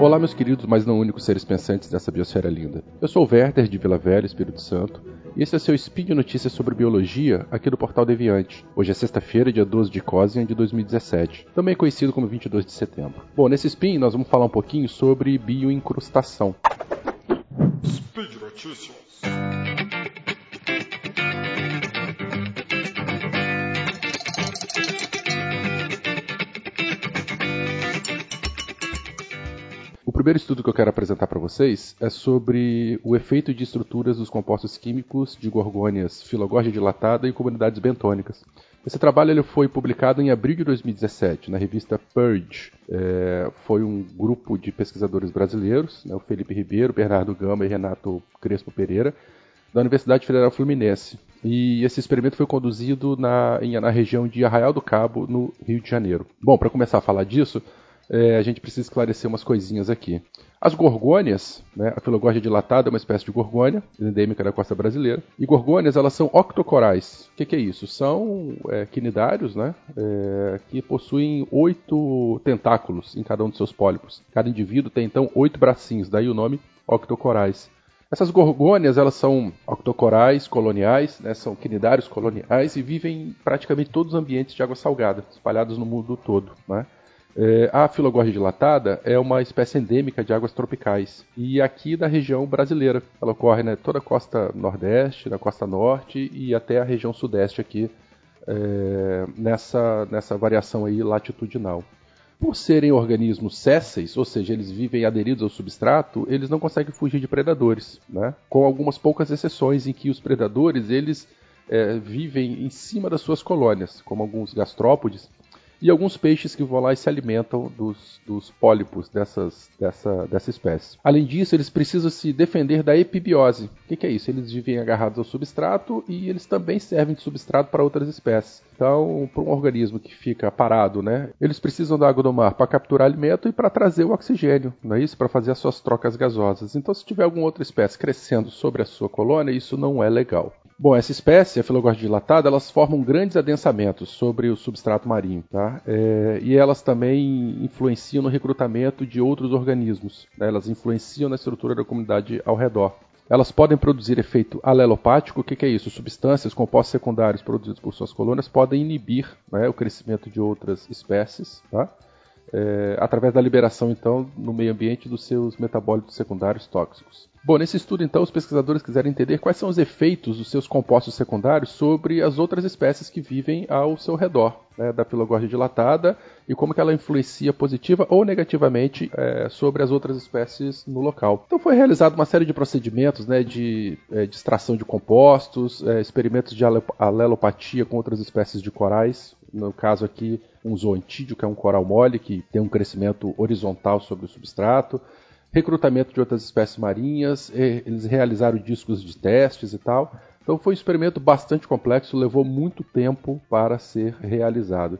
Olá, meus queridos, mas não únicos seres pensantes dessa biosfera linda. Eu sou o Werther, de Vila Velha, Espírito Santo, e esse é seu Speed Notícias sobre Biologia aqui do Portal Deviante. Hoje é sexta-feira, dia 12 de Cosian de 2017, também conhecido como 22 de setembro. Bom, nesse Spin nós vamos falar um pouquinho sobre bioincrustação. Speed Notícias. Primeiro estudo que eu quero apresentar para vocês é sobre o efeito de estruturas dos compostos químicos de gorgônias filogorgia dilatada em comunidades bentônicas. Esse trabalho ele foi publicado em abril de 2017 na revista Purge. É, foi um grupo de pesquisadores brasileiros, né, o Felipe Ribeiro, Bernardo Gama e Renato Crespo Pereira, da Universidade Federal Fluminense. E esse experimento foi conduzido na, na região de Arraial do Cabo, no Rio de Janeiro. Bom, para começar a falar disso, é, a gente precisa esclarecer umas coisinhas aqui. As gorgônias, né, a filogorgia dilatada é uma espécie de gorgônia, endêmica da costa brasileira. E gorgônias, elas são octocorais. O que, que é isso? São é, quinidários, né, é, que possuem oito tentáculos em cada um dos seus pólipos. Cada indivíduo tem, então, oito bracinhos, daí o nome octocorais. Essas gorgônias, elas são octocorais, coloniais, né, são quinidários coloniais e vivem em praticamente todos os ambientes de água salgada, espalhados no mundo todo, né? É, a filogorgia dilatada é uma espécie endêmica de águas tropicais e aqui da região brasileira. Ela ocorre né, toda a costa nordeste, na costa norte e até a região sudeste aqui é, nessa, nessa variação aí latitudinal. Por serem organismos sésseis, ou seja, eles vivem aderidos ao substrato, eles não conseguem fugir de predadores, né? com algumas poucas exceções em que os predadores eles é, vivem em cima das suas colônias, como alguns gastrópodes, e alguns peixes que vão lá e se alimentam dos, dos pólipos dessas, dessa, dessa espécie. Além disso, eles precisam se defender da epibiose. O que, que é isso? Eles vivem agarrados ao substrato e eles também servem de substrato para outras espécies. Então, para um organismo que fica parado, né, eles precisam da água do mar para capturar alimento e para trazer o oxigênio, não é isso? Para fazer as suas trocas gasosas. Então, se tiver alguma outra espécie crescendo sobre a sua colônia, isso não é legal. Bom, essa espécie, a filogorgia dilatada, elas formam grandes adensamentos sobre o substrato marinho, tá? É, e elas também influenciam no recrutamento de outros organismos, né? elas influenciam na estrutura da comunidade ao redor. Elas podem produzir efeito alelopático, o que, que, é isso? Substâncias, compostos secundários produzidos por suas colônias podem inibir né, o crescimento de outras espécies, tá? é, através da liberação, então, no meio ambiente dos seus metabólitos secundários tóxicos. Bom, nesse estudo, então, os pesquisadores quiseram entender quais são os efeitos dos seus compostos secundários sobre as outras espécies que vivem ao seu redor, né, da filogorgia dilatada, e como que ela influencia positiva ou negativamente é, sobre as outras espécies no local. Então foi realizada uma série de procedimentos né, de, é, de extração de compostos, é, experimentos de alelopatia com outras espécies de corais, no caso aqui um zoantídeo, que é um coral mole, que tem um crescimento horizontal sobre o substrato, recrutamento de outras espécies marinhas, eles realizaram discos de testes e tal. Então foi um experimento bastante complexo, levou muito tempo para ser realizado.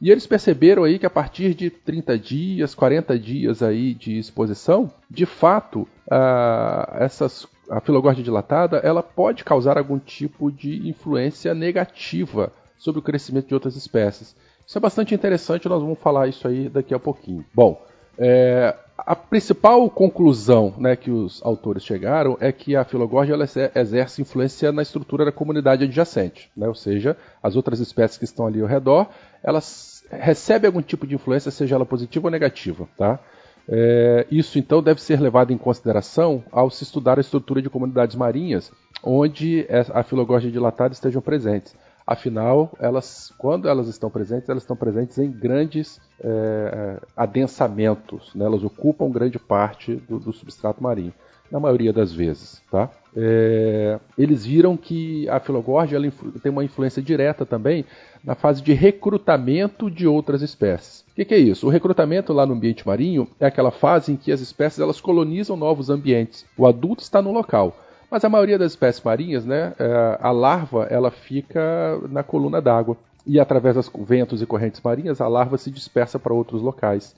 E eles perceberam aí que a partir de 30 dias, 40 dias aí de exposição, de fato, a, essas, a filogorgia dilatada ela pode causar algum tipo de influência negativa sobre o crescimento de outras espécies. Isso é bastante interessante, nós vamos falar isso aí daqui a pouquinho. Bom, é, a principal conclusão né, que os autores chegaram é que a filogorgia exerce influência na estrutura da comunidade adjacente, né, ou seja, as outras espécies que estão ali ao redor, elas recebem algum tipo de influência, seja ela positiva ou negativa. Tá? É, isso então deve ser levado em consideração ao se estudar a estrutura de comunidades marinhas onde a filogorgia dilatada estejam presentes. Afinal, elas, quando elas estão presentes, elas estão presentes em grandes é, adensamentos. Né? Elas ocupam grande parte do, do, substrato marinho, na maioria das vezes. Tá? É, eles viram que a filogorgia tem uma influência direta também na fase de recrutamento de outras espécies. O que, que, é isso? O recrutamento lá no ambiente marinho é aquela fase em que as espécies elas colonizam novos ambientes. O adulto está no local mas a maioria das espécies marinhas, né, é, a larva ela fica na coluna d'água e através dos ventos e correntes marinhas a larva se dispersa para outros locais.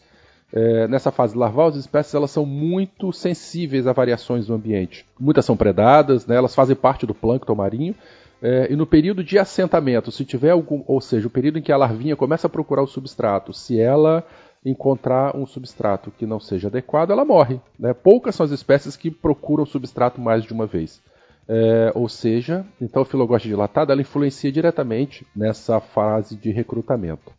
É, nessa fase larval, as espécies elas são muito sensíveis a variações do ambiente. Muitas são predadas, né, elas fazem parte do plâncton marinho. É, e no período de assentamento, se tiver algum, ou seja, o período em que a larvinha começa a procurar o substrato, se ela encontrar um substrato que não seja adequado, ela morre. Né? Poucas são as espécies que procuram substrato mais de uma vez. É, ou seja, então a filogosta dilatada ela influencia diretamente nessa fase de recrutamento.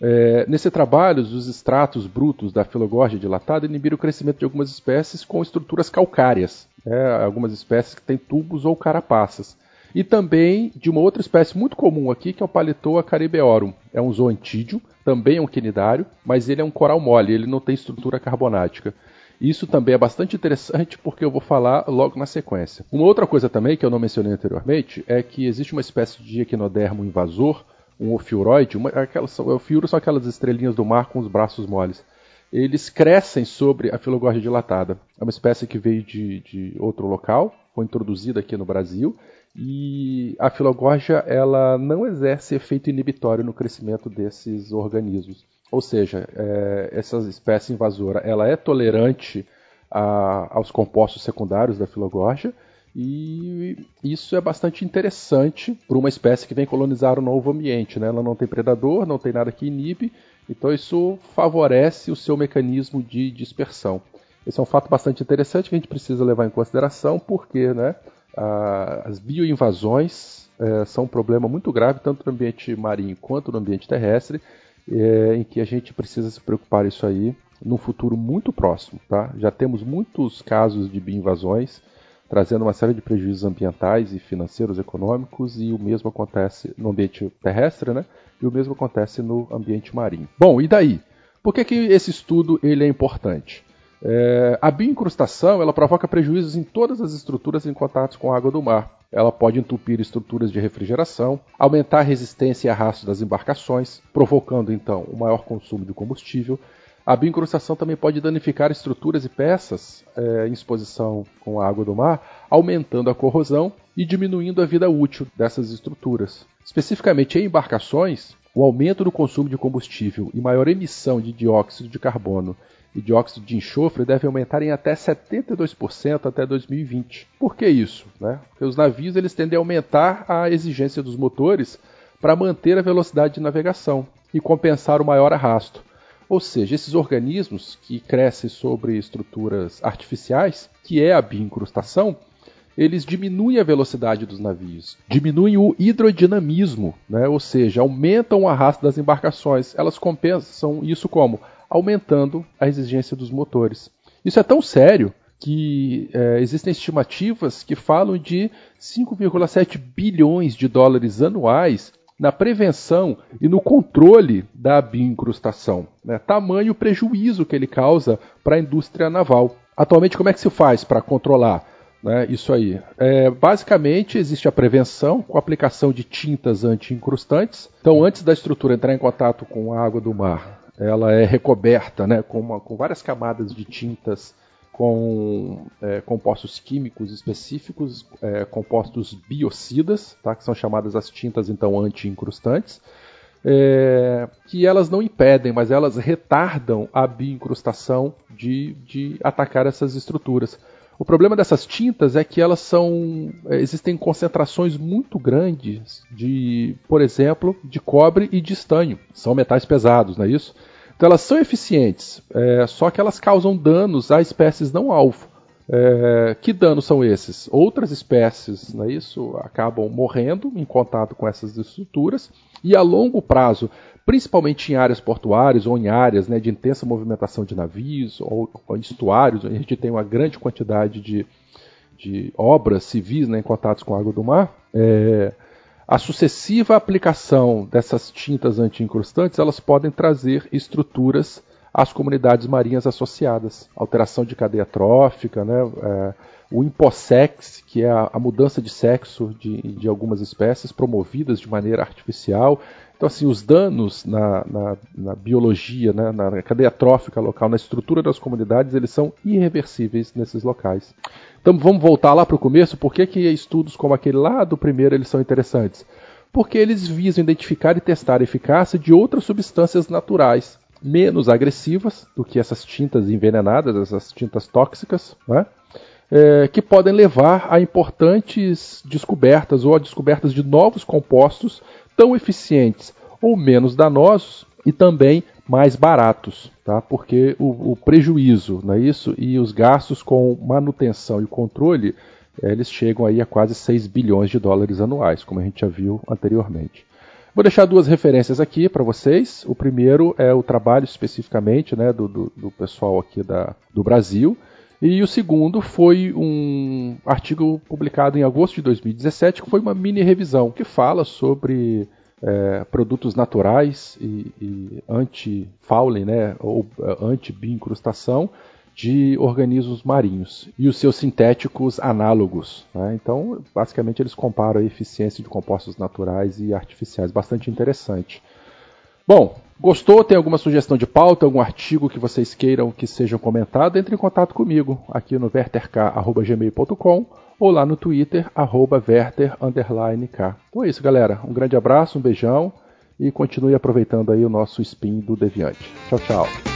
É, nesse trabalho, os extratos brutos da filogosta dilatada inibiram o crescimento de algumas espécies com estruturas calcárias, né? algumas espécies que têm tubos ou carapaças. E também de uma outra espécie muito comum aqui, que é o Palitoa caribeorum. É um zoantídeo, também é um quinidário, mas ele é um coral mole, ele não tem estrutura carbonática. Isso também é bastante interessante porque eu vou falar logo na sequência. Uma outra coisa também que eu não mencionei anteriormente é que existe uma espécie de equinodermo invasor, um ofiuroide, uma, aquelas, ofiuro são aquelas estrelinhas do mar com os braços moles. Eles crescem sobre a filogorgia dilatada. É uma espécie que veio de, de outro local, foi introduzida aqui no Brasil e a filogorgia ela não exerce efeito inibitório no crescimento desses organismos. Ou seja, é, essa espécie invasora ela é tolerante a, aos compostos secundários da filogorgia e isso é bastante interessante para uma espécie que vem colonizar um novo ambiente. Né? Ela não tem predador, não tem nada que inibe, então isso favorece o seu mecanismo de dispersão. Esse é um fato bastante interessante que a gente precisa levar em consideração, porque né, as bioinvasões é, são um problema muito grave, tanto no ambiente marinho quanto no ambiente terrestre, é, em que a gente precisa se preocupar isso aí no futuro muito próximo. Tá? Já temos muitos casos de bioinvasões, trazendo uma série de prejuízos ambientais e financeiros econômicos, e o mesmo acontece no ambiente terrestre, né? E o mesmo acontece no ambiente marinho. Bom, e daí? Por que, que esse estudo ele é importante? É, a bioincrustação ela provoca prejuízos em todas as estruturas em contato com a água do mar. Ela pode entupir estruturas de refrigeração, aumentar a resistência e arrasto das embarcações, provocando então um maior consumo de combustível. A bioincrustação também pode danificar estruturas e peças é, em exposição com a água do mar, aumentando a corrosão e diminuindo a vida útil dessas estruturas. Especificamente em embarcações, o aumento do consumo de combustível e maior emissão de dióxido de carbono e dióxido de enxofre devem aumentar em até 72% até 2020. Por que isso? Né? Porque os navios eles tendem a aumentar a exigência dos motores para manter a velocidade de navegação e compensar o maior arrasto. Ou seja, esses organismos que crescem sobre estruturas artificiais, que é a bioincrustação, eles diminuem a velocidade dos navios, diminuem o hidrodinamismo, né? ou seja, aumentam o arrasto das embarcações. Elas compensam isso como? Aumentando a exigência dos motores. Isso é tão sério que é, existem estimativas que falam de 5,7 bilhões de dólares anuais na prevenção e no controle da bioincrustação. Né? Tamanho prejuízo que ele causa para a indústria naval. Atualmente, como é que se faz para controlar né, isso aí? É, basicamente, existe a prevenção com a aplicação de tintas anti-incrustantes. Então, antes da estrutura entrar em contato com a água do mar, ela é recoberta né, com, uma, com várias camadas de tintas com é, compostos químicos específicos, é, compostos biocidas, tá, que são chamadas as tintas então anti-incrustantes, é, que elas não impedem, mas elas retardam a bioincrustação de, de atacar essas estruturas. O problema dessas tintas é que elas são. É, existem concentrações muito grandes de, por exemplo, de cobre e de estanho. São metais pesados, não é isso? Então elas são eficientes, é, só que elas causam danos a espécies não alvo. É, que danos são esses? Outras espécies, não é isso, acabam morrendo em contato com essas estruturas e a longo prazo, principalmente em áreas portuárias ou em áreas né, de intensa movimentação de navios ou, ou estuários, a gente tem uma grande quantidade de, de obras civis né, em contatos com a água do mar. É, a sucessiva aplicação dessas tintas anti-incrustantes elas podem trazer estruturas às comunidades marinhas associadas. Alteração de cadeia trófica, né? É, o impossex, que é a, a, mudança de sexo de, de algumas espécies promovidas de maneira artificial. Então, assim, os danos na, na, na biologia, né, na cadeia trófica local, na estrutura das comunidades, eles são irreversíveis nesses locais. Então vamos voltar lá para o começo. Por que, que estudos como aquele lá do primeiro eles são interessantes? Porque eles visam identificar e testar a eficácia de outras substâncias naturais menos agressivas do que essas tintas envenenadas, essas tintas tóxicas, né? é, que podem levar a importantes descobertas ou a descobertas de novos compostos tão eficientes ou menos danosos e também mais baratos, tá? Porque o, o prejuízo, não é isso? E os gastos com manutenção e controle, eles chegam aí a quase 6 bilhões de dólares anuais, como a gente já viu anteriormente. Vou deixar duas referências aqui para vocês. O primeiro é o trabalho especificamente né, do, do, do pessoal aqui da, do Brasil. E o segundo foi um artigo publicado em agosto de 2017, que foi uma mini revisão, que fala sobre é, produtos naturais e, e anti-fouling, né, ou é, anti-bioincrustação de organismos marinhos e os seus sintéticos análogos. Né? Então, basicamente, eles comparam a eficiência de compostos naturais e artificiais. Bastante interessante. Bom, gostou? Tem alguma sugestão de pauta, algum artigo que vocês queiram que seja comentado? Entre em contato comigo aqui no verterk.gmail.com ou lá no Twitter, arroba verter, Então é isso, galera. Um grande abraço, um beijão e continue aproveitando aí o nosso spin do Deviante. Tchau, tchau.